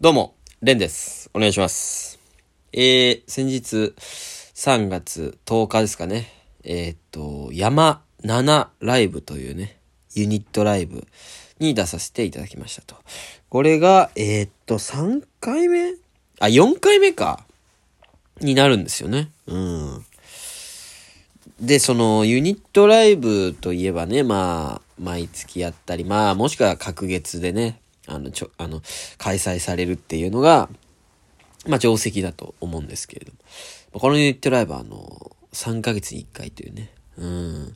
どうも、レンです。お願いします。えー、先日、3月10日ですかね。えーっと、山7ライブというね、ユニットライブに出させていただきましたと。これが、えーっと、3回目？あ、4回目か。になるんですよね。うん。で、その、ユニットライブといえばね、まあ、毎月やったり、まあ、もしくは隔月でね、あの、ちょ、あの、開催されるっていうのが、まあ、定石だと思うんですけれども。このユニットライブは、あの、3ヶ月に1回というね。うん。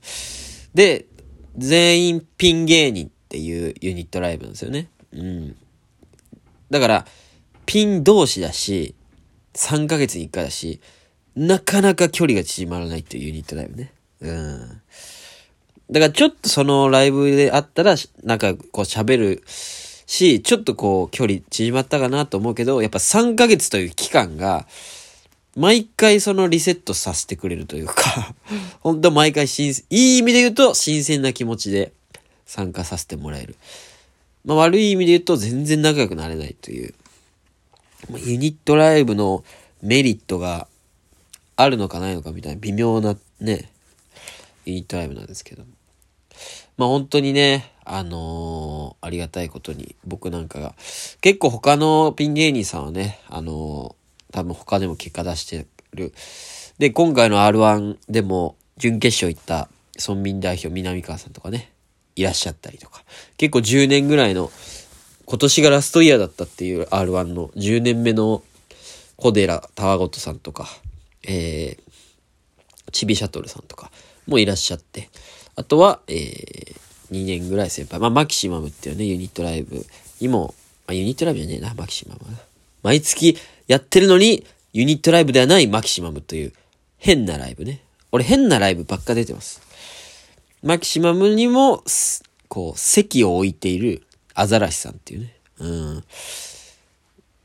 で、全員ピン芸人っていうユニットライブなんですよね。うん。だから、ピン同士だし、3ヶ月に1回だし、なかなか距離が縮まらないっていうユニットライブね。うん。だからちょっとそのライブであったら、なんかこう喋るし、ちょっとこう距離縮まったかなと思うけど、やっぱ3ヶ月という期間が、毎回そのリセットさせてくれるというか、本当毎回新、いい意味で言うと新鮮な気持ちで参加させてもらえる。まあ悪い意味で言うと全然仲良くなれないという。ユニットライブのメリットがあるのかないのかみたいな微妙なね、ユニットライブなんですけど。まあ本当にね、あのーありがたいことに僕なんかが、結構他のピン芸人さんはね、あのー多分他でも結果出してる。で、今回の R1 でも準決勝行った村民代表南川さんとかね、いらっしゃったりとか。結構10年ぐらいの、今年がラストイヤーだったっていう R1 の10年目の小寺タワゴトさんとか、えー、ちびシャトルさんとかもいらっしゃって、あとは、えー、2年ぐらい先輩、まあ、マキシマムっていうね、ユニットライブにも、まあ、ユニットライブじゃねえな、マキシマムは。毎月やってるのに、ユニットライブではないマキシマムという、変なライブね。俺変なライブばっか出てます。マキシマムにも、こう、席を置いているアザラシさんっていうね。うん。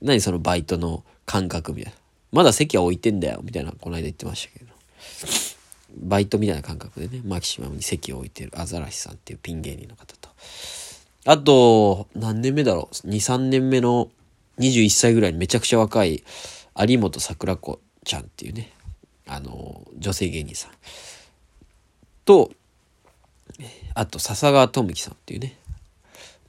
何そのバイトの感覚みたいな。まだ席は置いてんだよ、みたいな、この間言ってましたけど。バイトみたいな感覚でね、マキシマムに席を置いてるアザラシさんっていうピン芸人の方と。あと、何年目だろう ?2、3年目の21歳ぐらいにめちゃくちゃ若い有本桜子ちゃんっていうね、あの、女性芸人さん。と、あと、笹川智樹さんっていうね、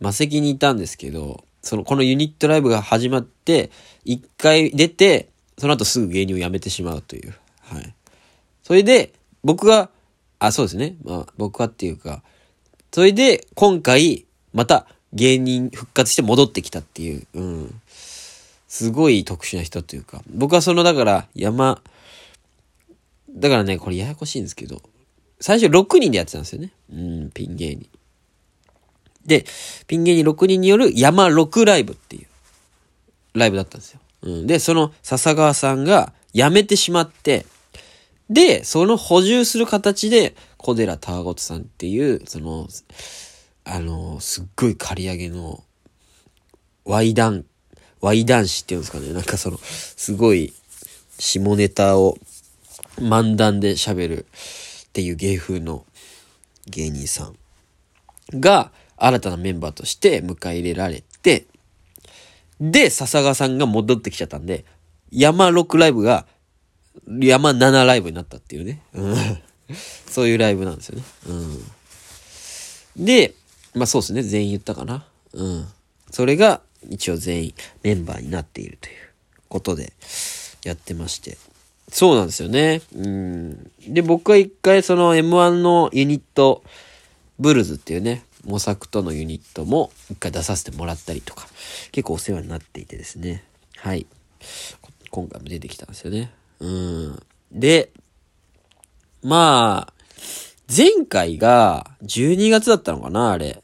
魔石にいたんですけど、その、このユニットライブが始まって、一回出て、その後すぐ芸人を辞めてしまうという。はい。それで、僕が、あ、そうですね。まあ、僕はっていうか、それで、今回、また芸人復活して戻ってきたっていう、うん。すごい特殊な人というか、僕はその、だから、山、だからね、これややこしいんですけど、最初6人でやってたんですよね。うん、ピン芸人。で、ピン芸人6人による山6ライブっていうライブだったんですよ。うん、で、その笹川さんが辞めてしまって、で、その補充する形で、小寺タワゴトさんっていう、その、あの、すっごい刈り上げの、ワイダン、ワイ男子っていうんですかね。なんかその、すごい、下ネタを漫談で喋るっていう芸風の芸人さんが新たなメンバーとして迎え入れられて、で、笹川さんが戻ってきちゃったんで、山6ライブが山7ライブになったっていうね。うん、そういうライブなんですよね。うん、で、まあそうですね。全員言ったかな。うん。それが一応全員メンバーになっているということでやってまして。そうなんですよね。うん。で、僕は一回その M1 のユニット、ブルズっていうね、模索とのユニットも一回出させてもらったりとか、結構お世話になっていてですね。はい。今回も出てきたんですよね。うん。で、まあ、前回が12月だったのかな、あれ。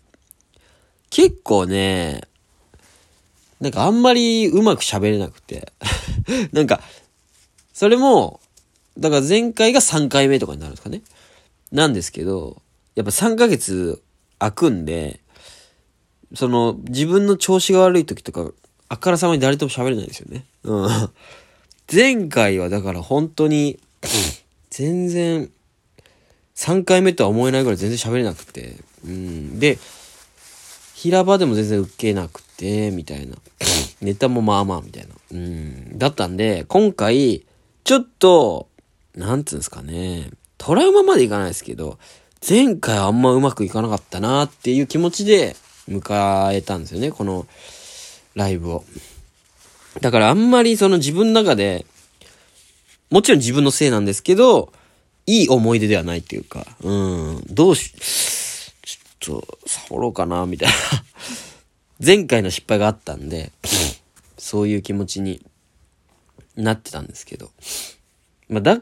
結構ね、なんかあんまりうまく喋れなくて。なんか、それも、だから前回が3回目とかになるんですかね。なんですけど、やっぱ3ヶ月空くんで、その、自分の調子が悪い時とか、あからさまに誰とも喋れないですよね。うん。前回はだから本当に、全然、3回目とは思えないぐらい全然喋れなくて。うん。で、平場でも全然受けなくて、みたいな。ネタもまあまあみたいな。うん。だったんで、今回、ちょっと、なんつうんですかね。トラウマまでいかないですけど、前回あんまうまくいかなかったなっていう気持ちで迎えたんですよね、このライブを。だからあんまりその自分の中で、もちろん自分のせいなんですけど、いい思い出ではないっていうか、うん、どうし、ちょっと、サボろうかな、みたいな 前回の失敗があったんで、そういう気持ちになってたんですけど。まあ、だ、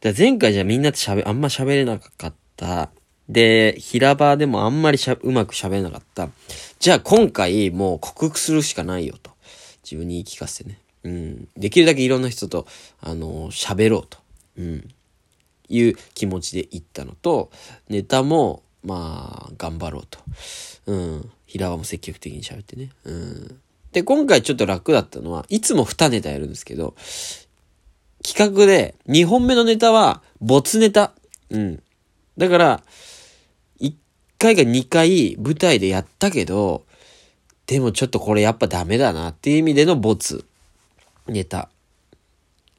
だ前回じゃみんなと喋、あんま喋れなかった。で、平場でもあんまりしゃ、うまく喋れなかった。じゃあ今回もう克服するしかないよと。自分に言い聞かせてね。うん。できるだけいろんな人と、あの、喋ろうと。うん。いう気持ちで行ったのと、ネタも、まあ、頑張ろうと。うん。平場も積極的に喋ってね。うん。で、今回ちょっと楽だったのは、いつも2ネタやるんですけど、企画で2本目のネタは、没ネタ。うん。だから、1回か2回舞台でやったけど、でもちょっとこれやっぱダメだなっていう意味での没ネタ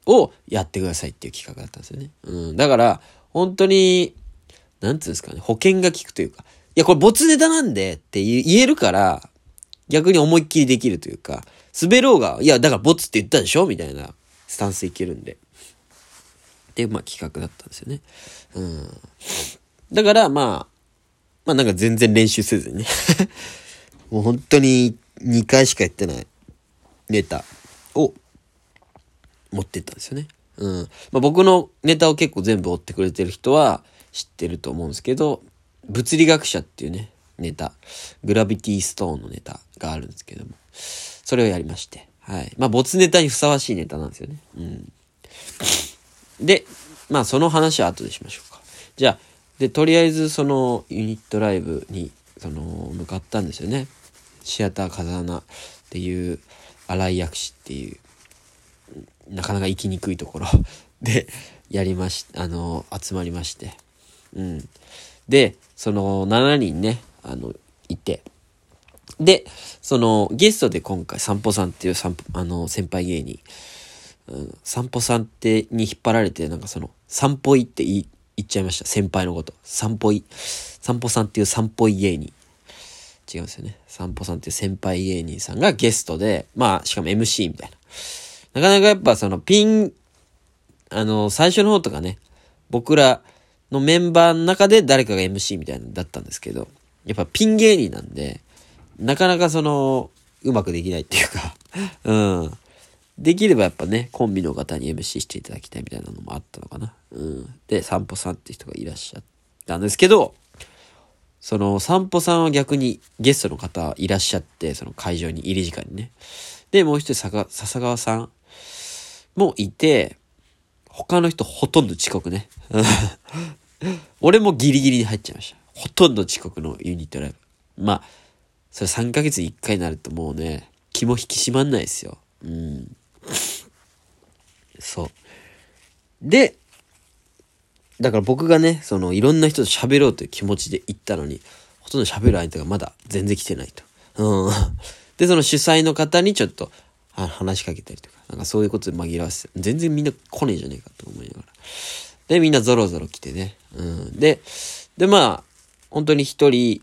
をやってくださいっていう企画だったんですよね。うん。だから、本当に、なんつうんですかね、保険が効くというか、いや、これ没ネタなんでって言えるから、逆に思いっきりできるというか、滑ろうが、いや、だからボツって言ったでしょ？みたいなスタンスいけるんで。で、まあ企画だったんですよね。うん。だから、まあ、まあなんか全然練習せずにねもう本当に2回しかやってないネタを持ってったんですよね。うん。まあ僕のネタを結構全部追ってくれてる人は知ってると思うんですけど、物理学者っていうね、ネタ、グラビティストーンのネタがあるんですけども、それをやりまして、はい。まあ、没ネタにふさわしいネタなんですよね。うん。で、まあ、その話は後でしましょうか。じゃあ、で、とりあえずそのユニットライブに、その、向かったんですよね。シアター風穴っていう、荒井薬師っていう、なかなか行きにくいところ で、やりまし、あの、集まりまして。うん。で、その7人ね、あの、いて。で、そのゲストで今回散歩さんっていう散歩、あの、先輩芸人、うん、散歩さんってに引っ張られて、なんかその、散歩いって言い、っちゃいました。先輩のこと。散歩い。散歩さんっていう散歩い芸人。違うんですよね。散歩さんっていう先輩芸人さんがゲストで、まあ、しかも MC みたいな。なかなかやっぱそのピン、あの、最初の方とかね、僕らのメンバーの中で誰かが MC みたいなだったんですけど、やっぱピン芸人なんで、なかなかその、うまくできないっていうか うん。できればやっぱね、コンビの方に MC していただきたいみたいなのもあったのかな。うん。で、散歩さんって人がいらっしゃったんですけど、その散歩さんは逆にゲストの方いらっしゃって、その会場に入り時間にね。で、もう一人さ笹川さんもいて、他の人ほとんど遅刻ね。俺もギリギリに入っちゃいました。ほとんど遅刻のユニットライブ。まあ、それ3ヶ月に1回になるともうね、気も引き締まんないですよ。うん。そう。で、だから僕がね、そのいろんな人と喋ろうという気持ちで行ったのに、ほとんど喋る相手がまだ全然来てないと。うん。で、その主催の方にちょっと話しかけたりとか、なんかそういうことで紛らわせて、全然みんな来ねえじゃねえかと思いながら。で、みんなゾロゾロ来てね。うん。で、で、まあ、本当に一人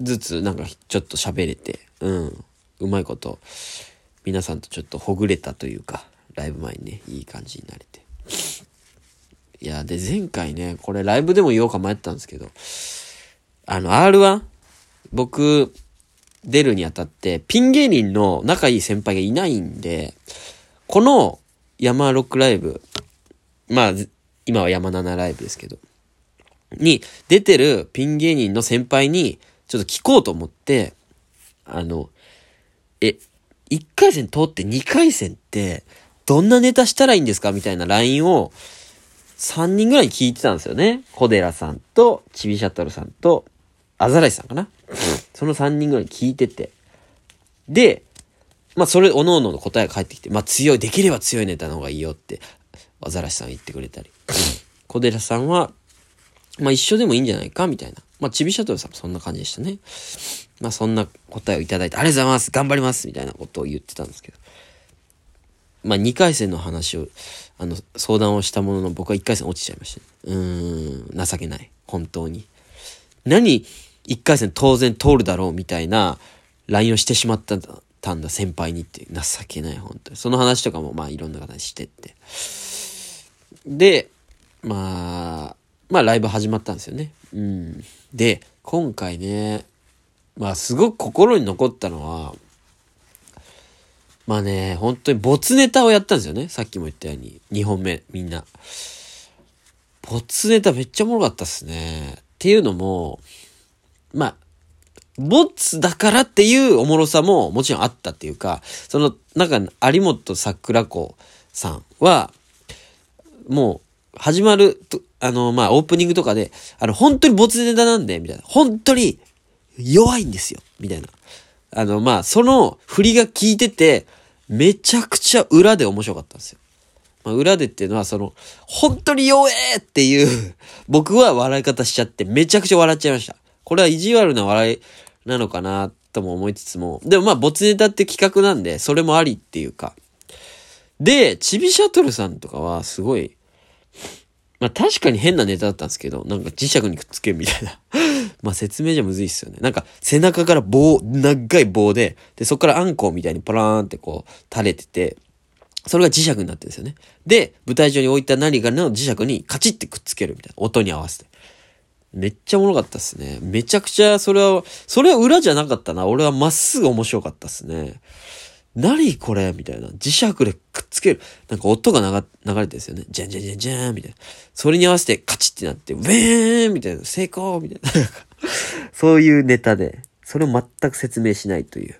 ずつなんかちょっと喋れて、うん。うまいこと、皆さんとちょっとほぐれたというか、ライブ前にね、いい感じになれて。いや、で、前回ね、これライブでも言おうか迷ったんですけど、あの、R1? 僕、出るにあたって、ピン芸人の仲いい先輩がいないんで、この山ロックライブ、まあ、今は山7ライブですけど、に出てるピン芸人の先輩にちょっと聞こうと思って、あの、え、1回戦通って2回戦ってどんなネタしたらいいんですかみたいな LINE を3人ぐらい聞いてたんですよね。小寺さんと、ちびシャトルさんと、アザラシさんかなその3人ぐらい聞いてて。で、まあそれ、おのおのの答えが返ってきて、まあ強い、できれば強いネタの方がいいよって、アザラシさん言ってくれたり。小寺さんは、まあ一緒でもいいんじゃないかみたいな。まあちびシャトルさんもそんな感じでしたね。まあそんな答えをいただいて、ありがとうございます頑張りますみたいなことを言ってたんですけど。まあ2回戦の話を、あの、相談をしたものの僕は1回戦落ちちゃいました、うーん、情けない。本当に。何、1回戦当然通るだろうみたいな LINE をしてしまったんだ、たんだ先輩にって情けない、本当に。その話とかもまあいろんな方にしてって。で、まあ、まあライブ始まったんですよね。うん。で、今回ね、まあすごく心に残ったのは、まあね、本当に没ネタをやったんですよね。さっきも言ったように。2本目、みんな。没ネタめっちゃおもろかったっすね。っていうのも、まあ、ボツだからっていうおもろさももちろんあったっていうか、その、なんか、有本桜子さんは、もう、始まると、あの、まあ、オープニングとかで、あの、本当にボツネタなんで、みたいな。本当に弱いんですよ、みたいな。あの、まあ、その振りが効いてて、めちゃくちゃ裏で面白かったんですよ。まあ、裏でっていうのは、その、本当に弱えっていう 僕は笑い方しちゃって、めちゃくちゃ笑っちゃいました。これは意地悪な笑いなのかな、とも思いつつも、でもまあ、ボツネタって企画なんで、それもありっていうか。で、チビシャトルさんとかは、すごい、まあ確かに変なネタだったんですけど、なんか磁石にくっつけるみたいなまあ説明じゃむずいっすよね。なんか背中から棒、長い棒で、で、そこからアンコウみたいにパラーンってこう垂れてて、それが磁石になってるんですよね。で、舞台上に置いた何かの磁石にカチッてくっつけるみたいな。音に合わせて。めっちゃおもろかったっすね。めちゃくちゃ、それは、それは裏じゃなかったな。俺はまっすぐ面白かったっすね。何これみたいな。磁石でくっつける。なんか音が流流れてるんですよね。じゃんじゃんじゃんじゃんみたいな。それに合わせてカチッってなって、ウェーンみたいな。成功みたいな。そういうネタで、それを全く説明しないという。